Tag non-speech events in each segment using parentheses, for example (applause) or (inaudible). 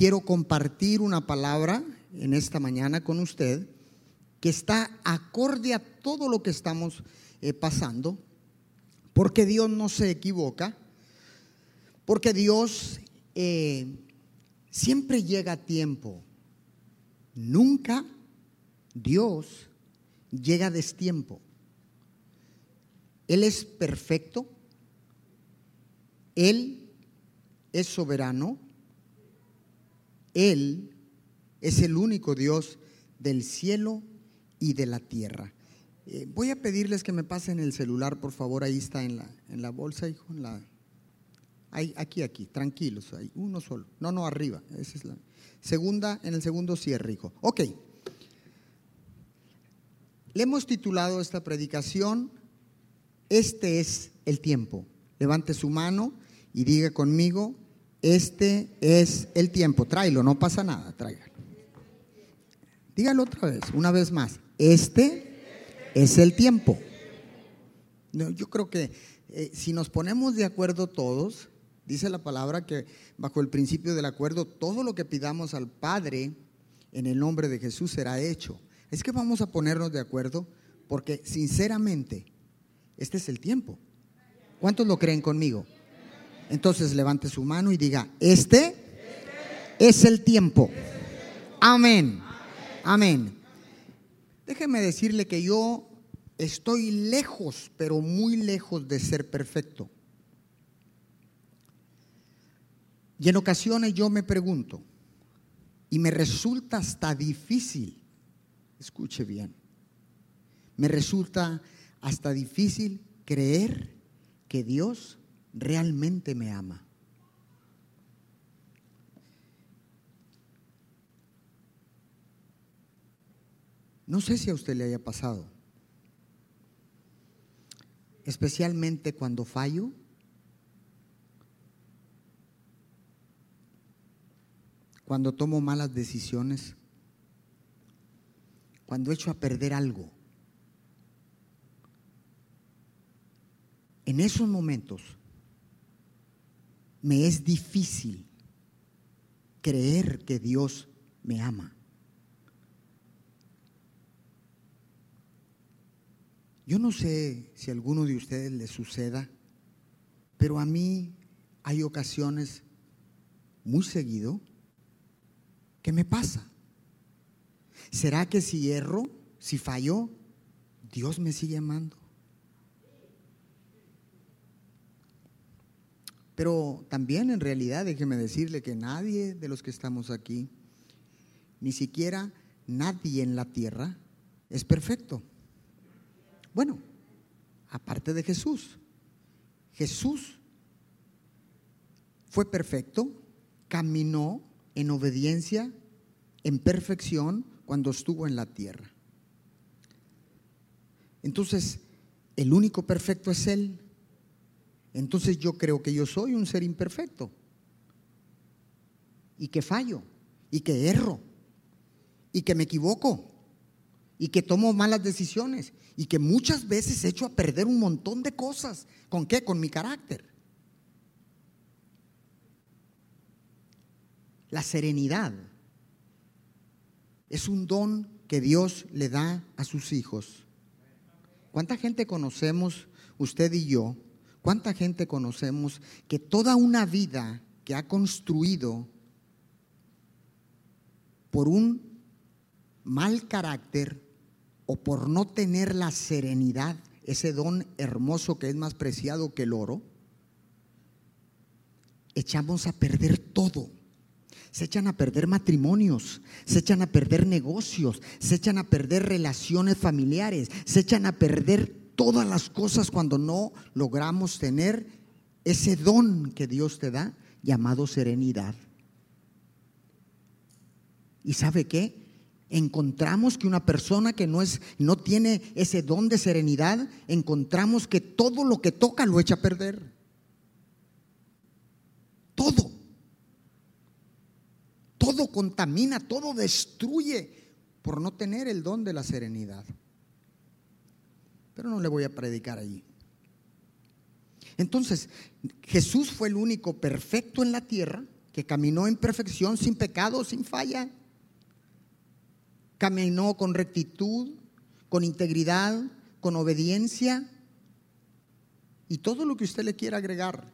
quiero compartir una palabra en esta mañana con usted que está acorde a todo lo que estamos eh, pasando, porque Dios no se equivoca, porque Dios eh, siempre llega a tiempo. Nunca Dios llega a destiempo. Él es perfecto, Él es soberano, Él es el único Dios del cielo y de la tierra. Eh, voy a pedirles que me pasen el celular, por favor, ahí está en la, en la bolsa, hijo, en la, ahí, aquí, aquí, tranquilos, hay uno solo. No, no, arriba, esa es la segunda, en el segundo cierre, hijo. Ok. Le hemos titulado esta predicación, Este es el tiempo. Levante su mano y diga conmigo, este es el tiempo. Tráelo, no pasa nada, tráigalo. Dígalo otra vez, una vez más. Este es el tiempo. yo creo que eh, si nos ponemos de acuerdo todos, dice la palabra que bajo el principio del acuerdo, todo lo que pidamos al Padre en el nombre de Jesús será hecho. Es que vamos a ponernos de acuerdo porque sinceramente, este es el tiempo. ¿Cuántos lo creen conmigo? Entonces levante su mano y diga, este es el tiempo. Amén. Amén. Déjeme decirle que yo estoy lejos, pero muy lejos de ser perfecto. Y en ocasiones yo me pregunto, y me resulta hasta difícil, escuche bien, me resulta hasta difícil creer que Dios realmente me ama. No sé si a usted le haya pasado, especialmente cuando fallo. Cuando tomo malas decisiones, cuando echo a perder algo. En esos momentos me es difícil creer que Dios me ama. Yo no sé si a alguno de ustedes le suceda, pero a mí hay ocasiones muy seguido que me pasa. ¿Será que si erro, si fallo, Dios me sigue amando? Pero también en realidad déjeme decirle que nadie de los que estamos aquí, ni siquiera nadie en la tierra, es perfecto. Bueno, aparte de Jesús. Jesús fue perfecto, caminó en obediencia, en perfección cuando estuvo en la tierra. Entonces, el único perfecto es Él. Entonces yo creo que yo soy un ser imperfecto y que fallo y que erro y que me equivoco y que tomo malas decisiones y que muchas veces echo a perder un montón de cosas. ¿Con qué? Con mi carácter. La serenidad es un don que Dios le da a sus hijos. ¿Cuánta gente conocemos, usted y yo? ¿Cuánta gente conocemos que toda una vida que ha construido por un mal carácter, o por no tener la serenidad, ese don hermoso que es más preciado que el oro, echamos a perder todo. Se echan a perder matrimonios, se echan a perder negocios, se echan a perder relaciones familiares, se echan a perder todas las cosas cuando no logramos tener ese don que Dios te da llamado serenidad. ¿Y sabe qué? encontramos que una persona que no es no tiene ese don de serenidad, encontramos que todo lo que toca lo echa a perder. Todo. Todo contamina, todo destruye por no tener el don de la serenidad. Pero no le voy a predicar allí. Entonces, Jesús fue el único perfecto en la tierra, que caminó en perfección, sin pecado, sin falla. Caminó con rectitud, con integridad, con obediencia y todo lo que usted le quiera agregar.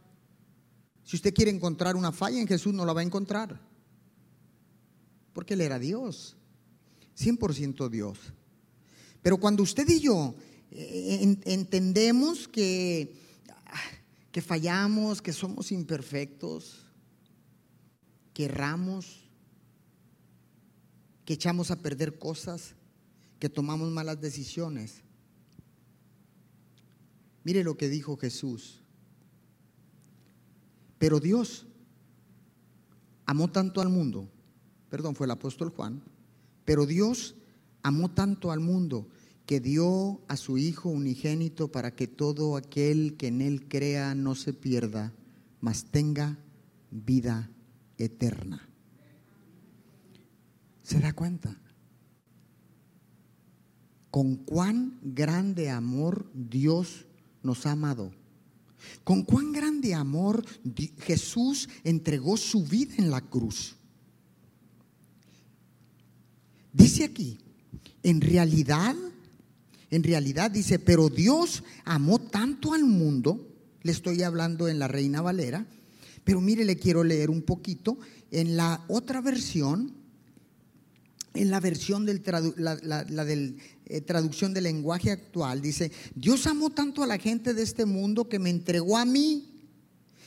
Si usted quiere encontrar una falla en Jesús, no la va a encontrar. Porque Él era Dios, 100% Dios. Pero cuando usted y yo eh, entendemos que, que fallamos, que somos imperfectos, que erramos, que echamos a perder cosas, que tomamos malas decisiones. Mire lo que dijo Jesús. Pero Dios amó tanto al mundo, perdón, fue el apóstol Juan, pero Dios amó tanto al mundo que dio a su Hijo unigénito para que todo aquel que en Él crea no se pierda, mas tenga vida eterna. ¿Se da cuenta? Con cuán grande amor Dios nos ha amado. Con cuán grande amor Jesús entregó su vida en la cruz. Dice aquí, en realidad, en realidad dice, pero Dios amó tanto al mundo, le estoy hablando en la Reina Valera, pero mire, le quiero leer un poquito en la otra versión, en la versión del la, eh, traducción del lenguaje actual, dice, Dios amó tanto a la gente de este mundo que me entregó a mí,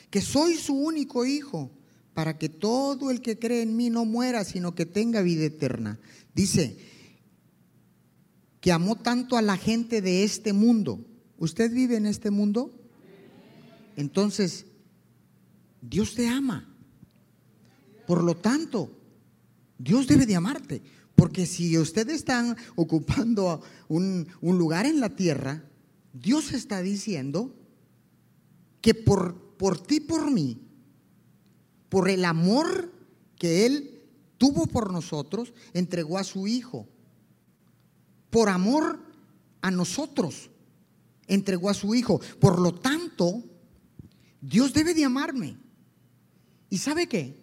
que soy su único hijo, para que todo el que cree en mí no muera, sino que tenga vida eterna. Dice, que amó tanto a la gente de este mundo. ¿Usted vive en este mundo? Entonces, Dios te ama. Por lo tanto, Dios debe de amarte. Porque si ustedes están ocupando un, lugar en la tierra, Dios está diciendo que por, por ti, por mí, por el amor que Él tuvo por nosotros, entregó a su Hijo. Por amor a nosotros, entregó a su Hijo. Por lo tanto, Dios debe de amarme. ¿Y sabe qué?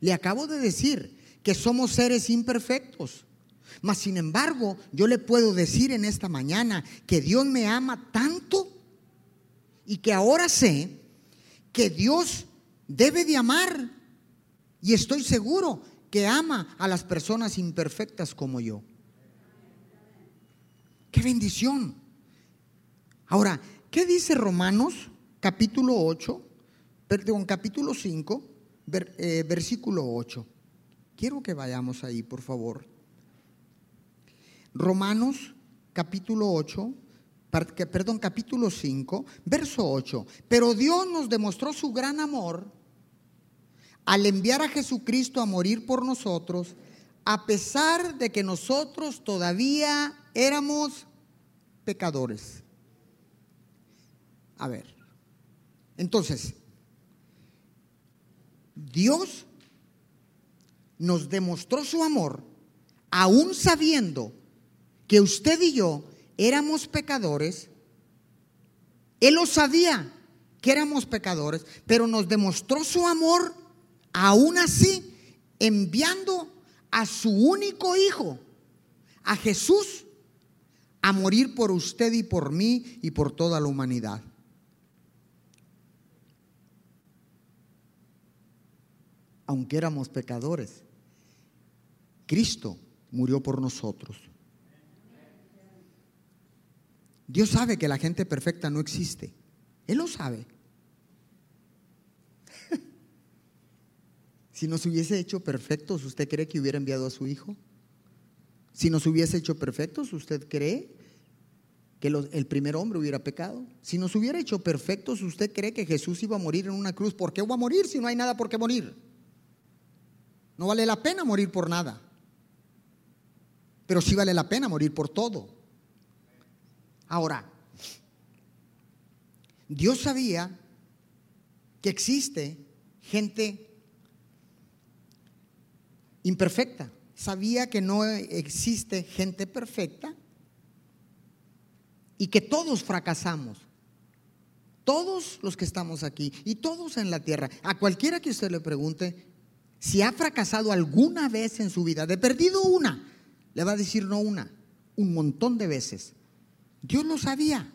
Le acabo de decir que somos seres imperfectos. Mas, sin embargo, yo le puedo decir en esta mañana que Dios me ama tanto y que ahora sé que Dios debe de amar. Y estoy seguro que ama a las personas imperfectas como yo. ¡Qué bendición! Ahora, ¿qué dice Romanos capítulo 8, perdón, capítulo 5, eh, versículo 8? Quiero que vayamos ahí, por favor. Romanos capítulo 8, perdón, capítulo 5, verso 8. Pero Dios nos demostró su gran amor al enviar a Jesucristo a morir por nosotros, a pesar de que nosotros todavía éramos pecadores. A ver, entonces, Dios nos demostró su amor, aún sabiendo que usted y yo éramos pecadores. Él lo sabía que éramos pecadores, pero nos demostró su amor, aún así, enviando a su único hijo, a Jesús, a morir por usted y por mí y por toda la humanidad. Aunque éramos pecadores, Cristo murió por nosotros. Dios sabe que la gente perfecta no existe. Él lo sabe. (laughs) si nos hubiese hecho perfectos, ¿usted cree que hubiera enviado a su Hijo? Si nos hubiese hecho perfectos, ¿usted cree que el primer hombre hubiera pecado? Si nos hubiera hecho perfectos, ¿usted cree que Jesús iba a morir en una cruz? ¿Por qué va a morir si no hay nada por qué morir? No vale la pena morir por nada. Pero sí vale la pena morir por todo. Ahora, Dios sabía que existe gente imperfecta sabía que no existe gente perfecta y que todos fracasamos. Todos los que estamos aquí y todos en la tierra, a cualquiera que usted le pregunte, Si ha fracasado alguna vez en su vida, de perdido una, le va a decir no una, un montón de veces. Dios lo sabía.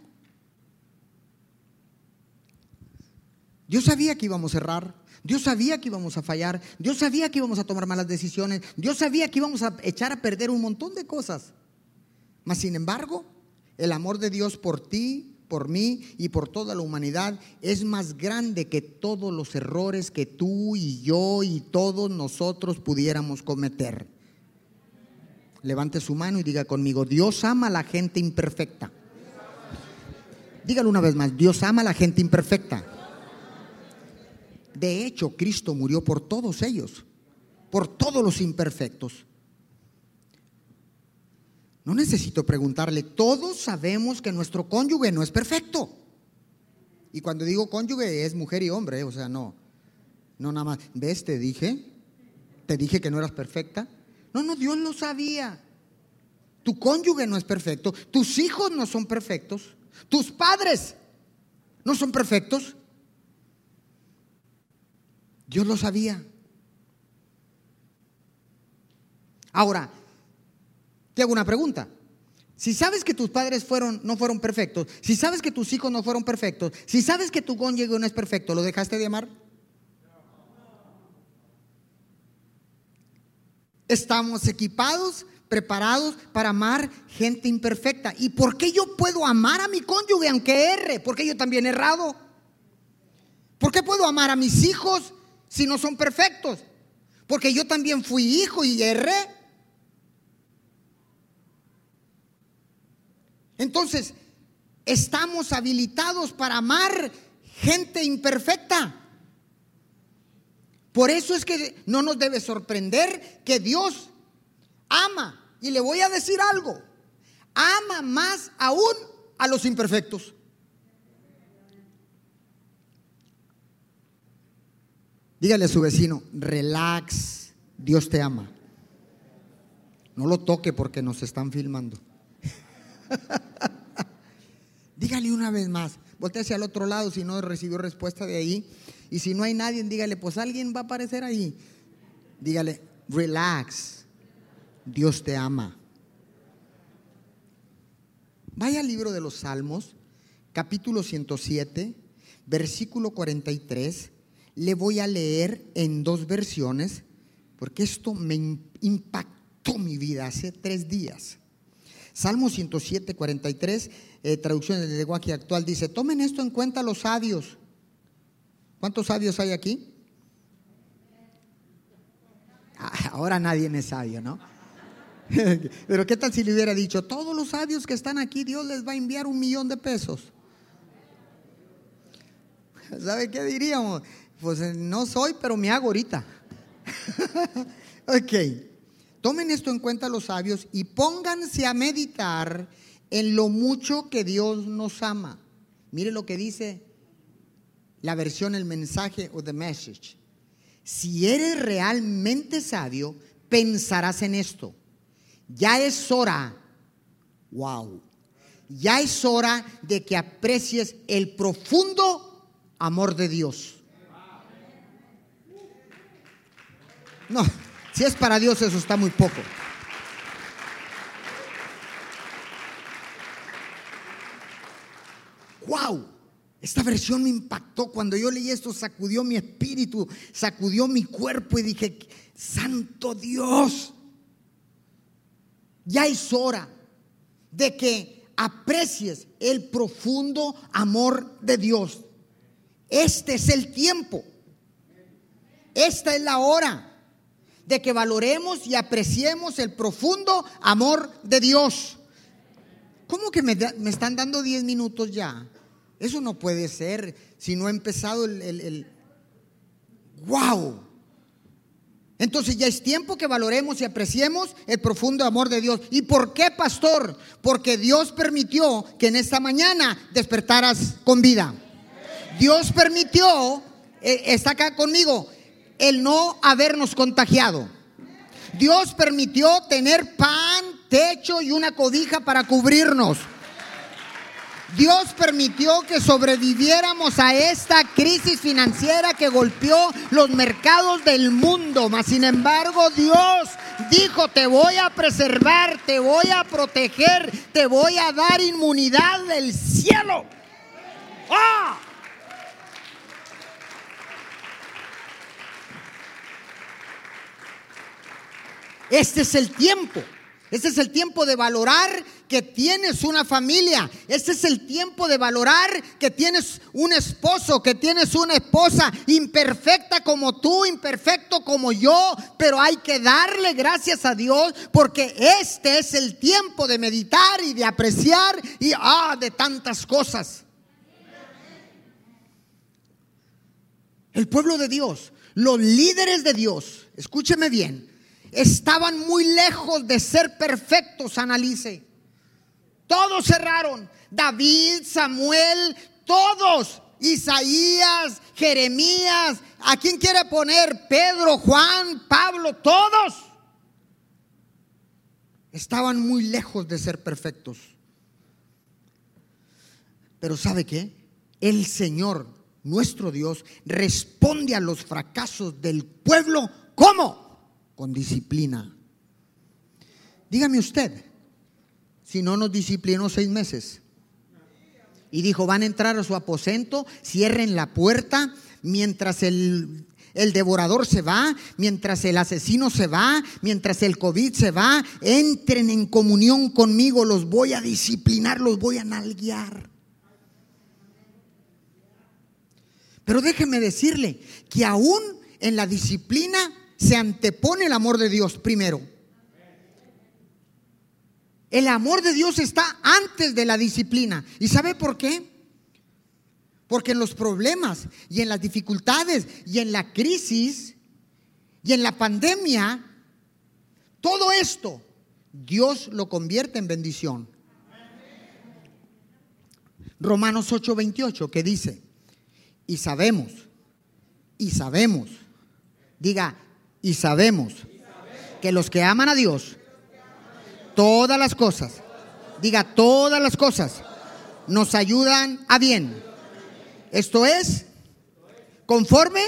Dios sabía que íbamos a errar. Dios sabía que íbamos a fallar. Dios sabía que íbamos a tomar malas decisiones. Dios sabía que íbamos a echar a perder un montón de cosas. Mas, sin embargo, el amor de Dios por ti, por mí y por toda la humanidad es más grande que todos los errores que tú y yo y todos nosotros pudiéramos cometer. Levante su mano y diga conmigo, Dios ama a la gente imperfecta. Dígalo una vez más, Dios ama a la gente imperfecta. De hecho, Cristo murió por todos ellos, por todos los imperfectos. No necesito preguntarle, todos sabemos que nuestro cónyuge no es perfecto. Y cuando digo cónyuge es mujer y hombre, o sea, no, no nada más. ¿Ves? Te dije, te dije que no eras perfecta. No, no, Dios lo sabía. Tu cónyuge no es perfecto, tus hijos no son perfectos, tus padres no son perfectos. Dios lo sabía. Ahora, hago una pregunta. Si sabes que tus padres fueron, no fueron perfectos, si sabes que tus hijos no fueron perfectos, si sabes que tu cónyuge no es perfecto, ¿lo dejaste de amar? Estamos equipados, preparados para amar gente imperfecta. ¿Y por qué yo puedo amar a mi cónyuge aunque erre? Porque yo también he errado. ¿Por qué puedo amar a mis hijos si no son perfectos? Porque yo también fui hijo y erré. Entonces, estamos habilitados para amar gente imperfecta. Por eso es que no nos debe sorprender que Dios ama. Y le voy a decir algo. Ama más aún a los imperfectos. Dígale a su vecino, relax, Dios te ama. No lo toque porque nos están filmando. (laughs) dígale una vez más, voltea hacia el otro lado si no recibió respuesta de ahí. Y si no hay nadie, dígale, pues alguien va a aparecer ahí. Dígale, relax, Dios te ama. Vaya al libro de los Salmos, capítulo 107, versículo 43 le voy a leer en dos versiones, porque esto me impactó mi vida hace tres días. Salmo 107, 43, eh, traducción del lenguaje actual, dice, tomen esto en cuenta los sabios. ¿Cuántos sabios hay aquí? Ah, ahora nadie es sabio, ¿no? (laughs) Pero ¿qué tal si le hubiera dicho, todos los sabios que están aquí, Dios les va a enviar un millón de pesos? ¿Sabe qué diríamos? Pues eh, no soy, pero me hago ahorita. (laughs) ok. Tomen esto en cuenta los sabios y pónganse a meditar en lo mucho que Dios nos ama. Mire lo que dice la versión, el mensaje o the message. Si eres realmente sabio, pensarás en esto. Ya es hora, wow, ya es hora de que aprecies el profundo amor de Dios. No, si es para Dios eso está muy poco. ¡Wow! Esta versión me impactó. Cuando yo leí esto, sacudió mi espíritu, sacudió mi cuerpo y dije, Santo Dios, ya es hora de que aprecies el profundo amor de Dios. Este es el tiempo. Esta es la hora de que valoremos y apreciemos el profundo amor de Dios. ¿Cómo que me, están dando 10 minutos ya? Eso no puede ser si no ha empezado el, el, wow. Entonces ya es tiempo que valoremos y apreciemos el profundo amor de Dios. ¿Y por qué, pastor? Porque Dios permitió que en esta mañana despertaras con vida. Dios permitió, eh, está acá conmigo, el no habernos contagiado. Dios permitió tener pan, techo y una cobija para cubrirnos. Dios permitió que sobreviviéramos a esta crisis financiera que golpeó los mercados del mundo. Mas sin embargo, Dios dijo, te voy a preservar, te voy a proteger, te voy a dar inmunidad del cielo. ¡Ah! Este es el tiempo. Este es el tiempo de valorar que tienes una familia. Este es el tiempo de valorar que tienes un esposo, que tienes una esposa imperfecta como tú, imperfecto como yo. Pero hay que darle gracias a Dios porque este es el tiempo de meditar y de apreciar y ah, de tantas cosas. El pueblo de Dios, los líderes de Dios, escúcheme bien estaban muy lejos de ser perfectos, analice. Todos cerraron. David, Samuel, todos. Isaías, Jeremías, ¿a quién quiere poner? Pedro, Juan, Pablo, todos. Estaban muy lejos de ser perfectos. Pero ¿sabe qué? El Señor, nuestro Dios, responde a los fracasos del pueblo. ¿Cómo? Con disciplina. Dígame usted, si no nos disciplinó seis meses. Y dijo, van a entrar a su aposento, cierren la puerta mientras el, el devorador se va, mientras el asesino se va, mientras el COVID se va, entren en comunión conmigo, los voy a disciplinar, los voy a nalguear. Pero déjeme decirle que aún en la disciplina se antepone el amor de Dios primero. El amor de Dios está antes de la disciplina. ¿Y sabe por qué? Porque en los problemas y en las dificultades y en la crisis y en la pandemia, todo esto Dios lo convierte en bendición. Romanos 8:28 que dice, y sabemos, y sabemos, diga, y sabemos que los que aman a Dios, todas las cosas, diga todas las cosas, nos ayudan a bien. Esto es conforme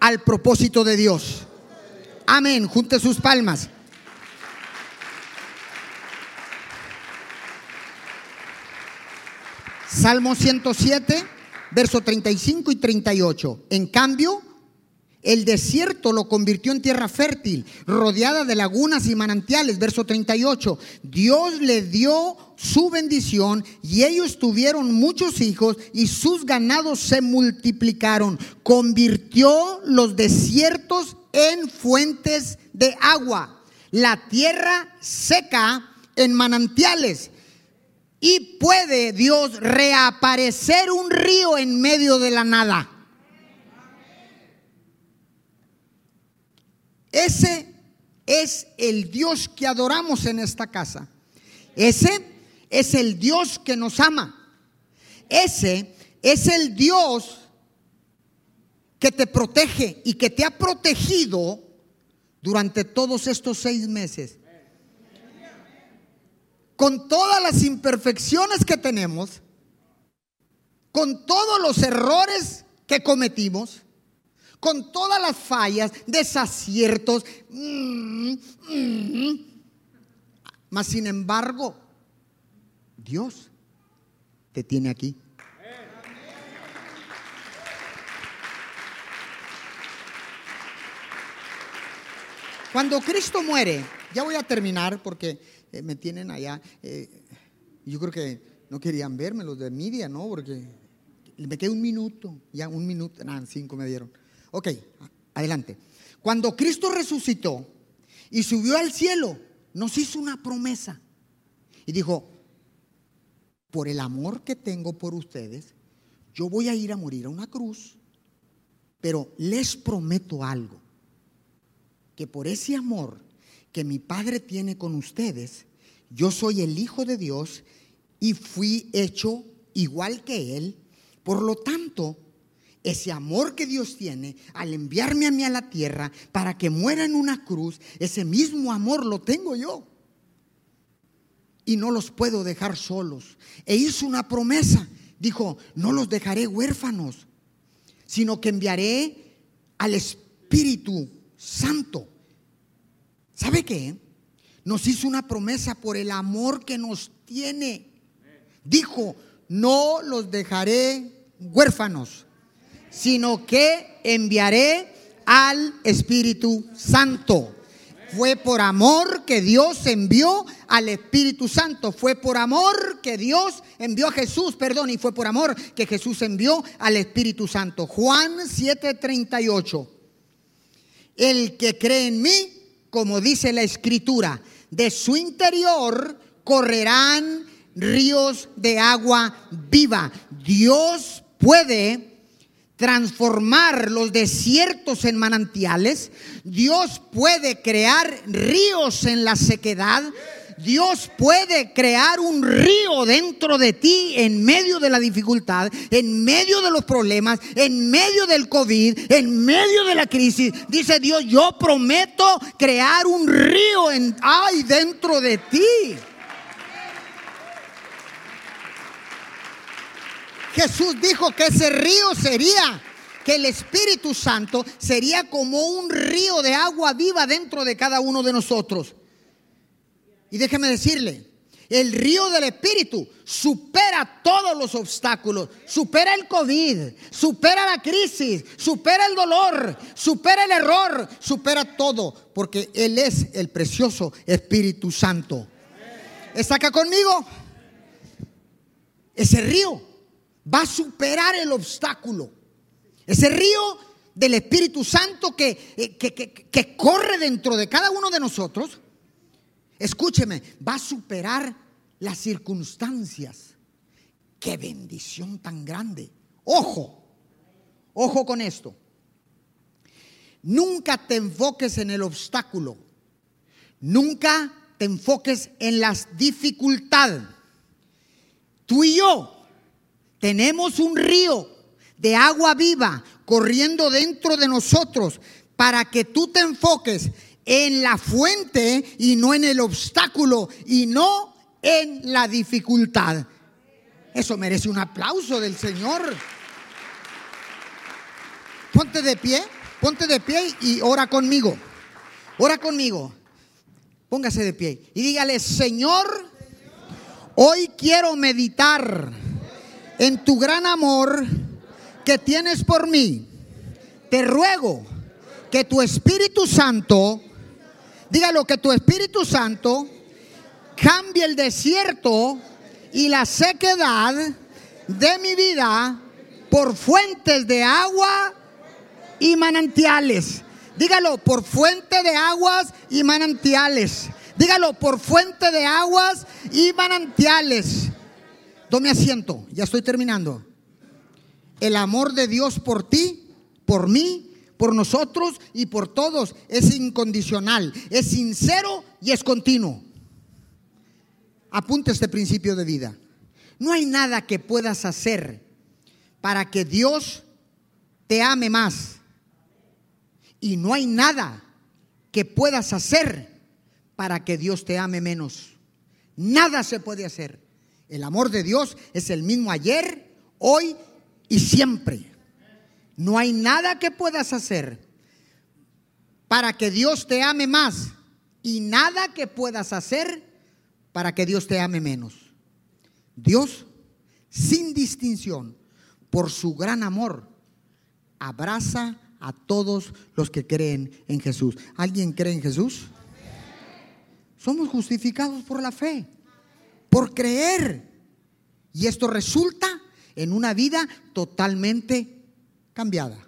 al propósito de Dios. Amén. Junte sus palmas. Salmo 107, verso 35 y 38. En cambio, el desierto lo convirtió en tierra fértil, rodeada de lagunas y manantiales. Verso 38. Dios le dio su bendición y ellos tuvieron muchos hijos y sus ganados se multiplicaron. Convirtió los desiertos en fuentes de agua, la tierra seca en manantiales. Y puede Dios reaparecer un río en medio de la nada. Ese es el Dios que adoramos en esta casa. Ese es el Dios que nos ama. Ese es el Dios que te protege y que te ha protegido durante todos estos seis meses. Con todas las imperfecciones que tenemos, con todos los errores que cometimos, con todas las fallas, desaciertos. Mm, mm. Mas sin embargo, Dios te tiene aquí. Cuando Cristo muere, ya voy a terminar porque eh, me tienen allá. Eh, yo creo que no querían verme los de media, ¿no? Porque me queda un minuto, ya un minuto, nada, cinco me dieron. Ok, adelante. Cuando Cristo resucitó y subió al cielo, nos hizo una promesa. Y dijo, por el amor que tengo por ustedes, yo voy a ir a morir a una cruz, pero les prometo algo, que por ese amor que mi Padre tiene con ustedes, yo soy el Hijo de Dios y fui hecho igual que Él. Por lo tanto, ese amor que Dios tiene al enviarme a mí a la tierra para que muera en una cruz, ese mismo amor lo tengo yo. y no los puedo dejar solos. E hizo una promesa. Dijo, no los dejaré huérfanos, sino que enviaré al Espíritu Santo. ¿Sabe qué? Nos hizo una promesa por el amor que nos tiene. Dijo, no los dejaré huérfanos, sino que enviaré al Espíritu Santo. Fue por amor que Dios envió al Espíritu Santo. Fue por amor que Dios envió a Jesús, perdón, y fue por amor que Jesús envió al Espíritu Santo. Juan 7:38. El que cree en mí, como dice la escritura, de su interior correrán ríos de agua viva. Dios puede transformar los desiertos en manantiales. Dios puede crear ríos en la sequedad. Dios puede crear un río dentro de ti en medio de la dificultad, en medio de los problemas, en medio del COVID, en medio de la crisis. Dice Dios, yo prometo crear un río en, dentro de ti. Jesús dijo que ese río sería, que el Espíritu Santo sería como un río de agua viva dentro de cada uno de nosotros. Y déjeme decirle, el río del Espíritu supera todos los obstáculos, supera el COVID, supera la crisis, supera el dolor, supera el error, supera todo, porque Él es el precioso Espíritu Santo. ¿Está acá conmigo? Ese río va a superar el obstáculo. Ese río del Espíritu Santo eh, que, que, corre dentro de cada uno de nosotros, escúcheme, va a superar las circunstancias. Qué bendición tan grande. Ojo, ojo con esto. Nunca te enfoques en el obstáculo. Nunca te enfoques en las dificultades. Tú y yo tenemos un río de agua viva corriendo dentro de nosotros para que tú te enfoques en la fuente y no en el obstáculo y no en la dificultad. Eso merece un aplauso del Señor. Ponte de pie, ponte de pie y ora conmigo. Ora conmigo. Póngase de pie y dígale, Señor, hoy quiero meditar en tu gran amor que tienes por mí, te ruego que tu Espíritu Santo, dígalo que tu Espíritu Santo cambie el desierto y la sequedad de mi vida por fuentes de agua y manantiales. Dígalo, por fuente de aguas y manantiales. Dígalo, por fuente de aguas y manantiales. Tome asiento, ya estoy terminando. El amor de Dios por ti, por mí, por nosotros y por todos es incondicional, es sincero y es continuo. Apunte este principio de vida. No hay nada que puedas hacer para que Dios te ame más. Y no hay nada que puedas hacer para que Dios te ame menos. Nada se puede hacer. El amor de Dios es el mismo ayer, hoy y siempre. No hay nada que puedas hacer para que Dios te ame más y nada que puedas hacer para que Dios te ame menos. Dios, sin distinción, por su gran amor, abraza a todos los que creen en Jesús. ¿Alguien cree en Jesús? Somos justificados por la fe por creer. Y esto resulta en una vida totalmente cambiada.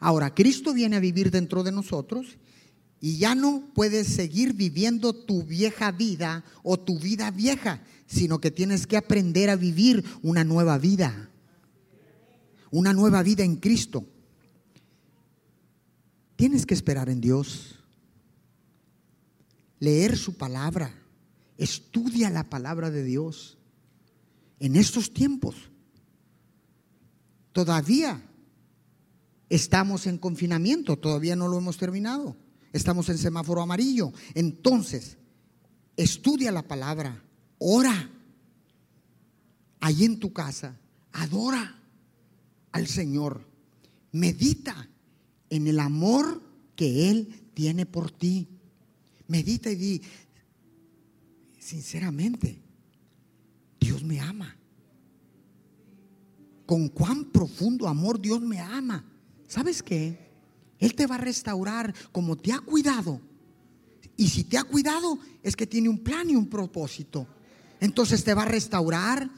Ahora, Cristo viene a vivir dentro de nosotros y ya no puedes seguir viviendo tu vieja vida o tu vida vieja, sino que tienes que aprender a vivir una nueva vida. Una nueva vida en Cristo. Tienes que esperar en Dios leer su palabra. Estudia la palabra de Dios. En estos tiempos, todavía estamos en confinamiento, todavía no lo hemos terminado. Estamos en semáforo amarillo. Entonces, estudia la palabra, ora. Ahí en tu casa, adora al Señor. Medita en el amor que Él tiene por ti. Medita y di, sinceramente, Dios me ama. Con cuán profundo amor Dios me ama. ¿Sabes qué? Él te va a restaurar como te ha cuidado. Y si te ha cuidado, es que tiene un plan y un propósito. Entonces te va a restaurar,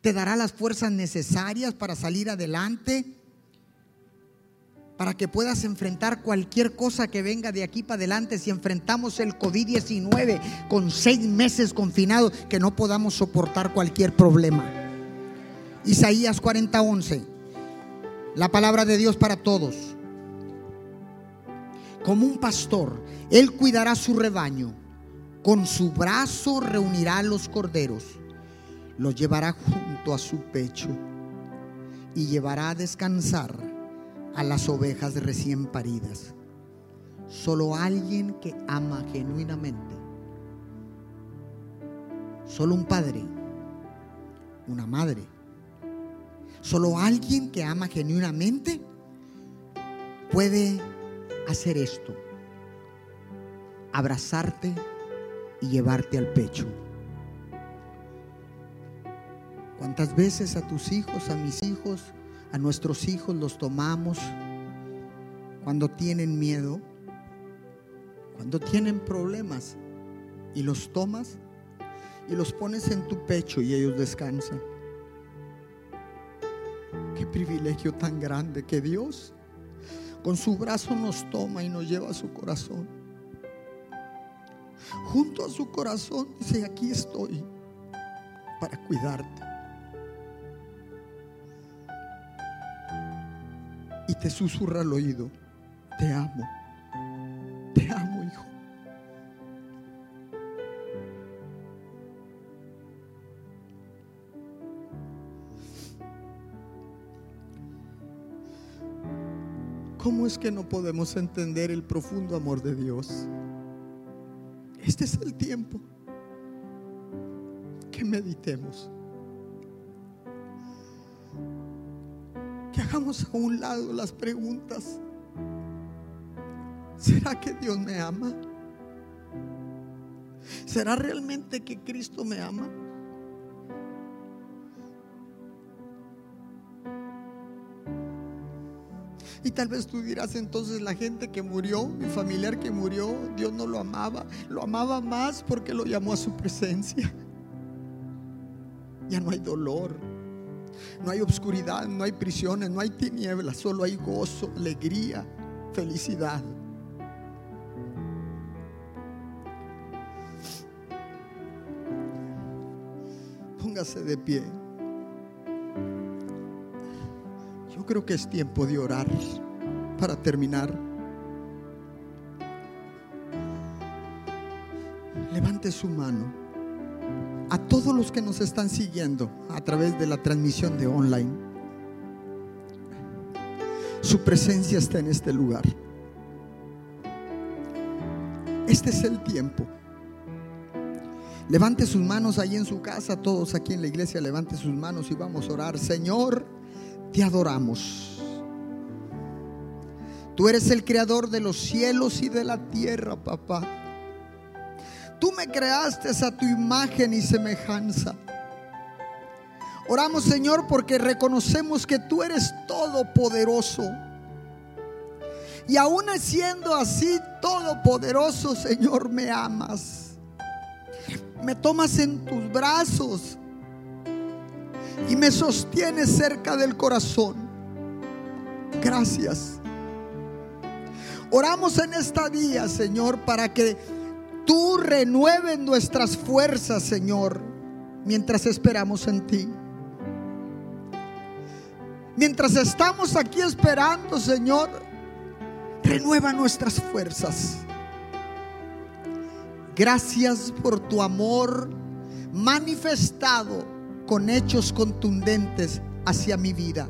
te dará las fuerzas necesarias para salir adelante, para que puedas enfrentar cualquier cosa que venga de aquí para adelante. Si enfrentamos el COVID-19 con seis meses confinado, que no podamos soportar cualquier problema. Isaías 40:11, la palabra de Dios para todos como un pastor, Él cuidará su rebaño. Con su brazo reunirá los corderos, los llevará junto a su pecho y llevará a descansar a las ovejas recién paridas. Solo alguien que ama genuinamente. Solo un padre, una madre. Solo alguien que ama genuinamente puede hacer esto, abrazarte y llevarte al pecho. ¿Cuántas veces a tus hijos, a mis hijos, a nuestros hijos los tomamos cuando tienen miedo, cuando tienen problemas y los tomas y los pones en tu pecho y ellos descansan? Qué privilegio tan grande que Dios con su brazo nos toma y nos lleva a su corazón. Junto a su corazón dice, aquí estoy para cuidarte. Te susurra al oído, te amo, te amo hijo. ¿Cómo es que no podemos entender el profundo amor de Dios? Este es el tiempo que meditemos. Hagamos a un lado las preguntas. ¿Será que Dios me ama? ¿Será realmente que Cristo me ama? Y tal vez tú dirás entonces la gente que murió, mi familiar que murió, Dios no lo amaba, lo amaba más porque lo llamó a su presencia. Ya no hay dolor, no hay obscuridad, no hay prisiones, no hay tinieblas, solo hay gozo, alegría, felicidad. Póngase de pie. Yo creo que es tiempo de orar para terminar. Levante su mano a todos los que nos están siguiendo a través de la transmisión de online. Su presencia está en este lugar. Este es el tiempo. Levante sus manos ahí en su casa, todos aquí en la iglesia, levante sus manos y vamos a orar. Señor, te adoramos. Tú eres el creador de los cielos y de la tierra, papá. Creaste a tu imagen y semejanza. Oramos, Señor, porque reconocemos que tú eres todopoderoso. Y aún siendo así todopoderoso, Señor, me amas. Me tomas en tus brazos y me sostiene cerca del corazón. Gracias. Oramos en esta día, Señor, para que tú renueves nuestras fuerzas, Señor, mientras esperamos en ti. Mientras estamos aquí esperando, Señor, renueva nuestras fuerzas. Gracias por tu amor manifestado con hechos contundentes hacia mi vida,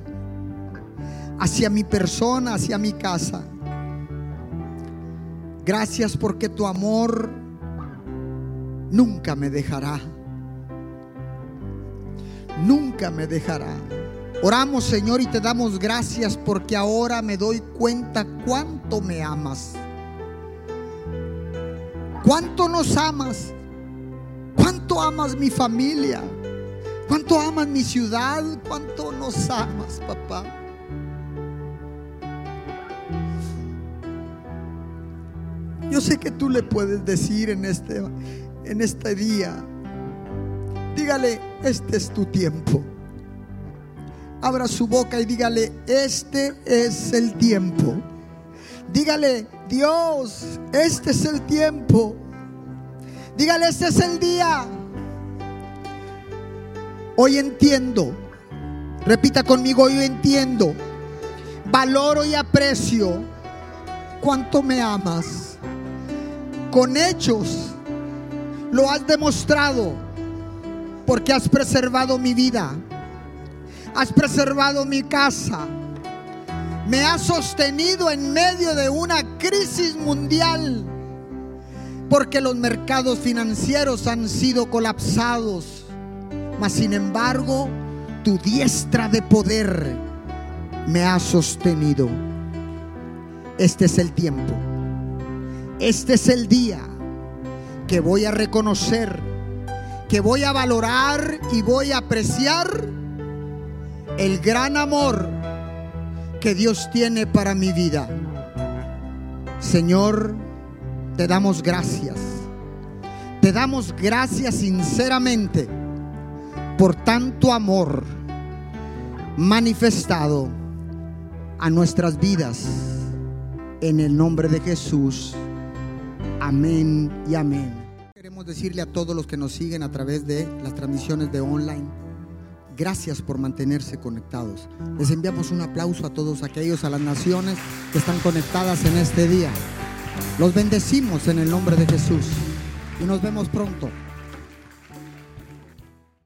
hacia mi persona, hacia mi casa. Gracias porque tu amor nunca me dejará. Nunca me dejará. Oramos, Señor, y te damos gracias porque ahora me doy cuenta cuánto me amas. Cuánto nos amas. Cuánto amas mi familia. Cuánto amas mi ciudad. Cuánto nos amas, papá. Yo sé que tú le puedes decir en este, en este día, dígale, este es tu tiempo. Abra su boca y dígale, este es el tiempo. Dígale, Dios, este es el tiempo. Dígale, este es el día. Hoy entiendo. Repita conmigo, hoy entiendo. Valoro y aprecio cuánto me amas con hechos lo has demostrado porque has preservado mi vida, has preservado mi casa, me has sostenido en medio de una crisis mundial porque los mercados financieros han sido colapsados, mas sin embargo tu diestra de poder me ha sostenido. Este es el tiempo. Este es el día que voy a reconocer, que voy a valorar y voy a apreciar el gran amor que Dios tiene para mi vida. Señor, te damos gracias. Te damos gracias sinceramente por tanto amor manifestado a nuestras vidas. En el nombre de Jesús. Amén y amén. Decirle a todos los que nos siguen a través de las transmisiones de online, gracias por mantenerse conectados. Les enviamos un aplauso a todos aquellos, a las naciones que están conectadas en este día. Los bendecimos en el nombre de Jesús y nos vemos pronto.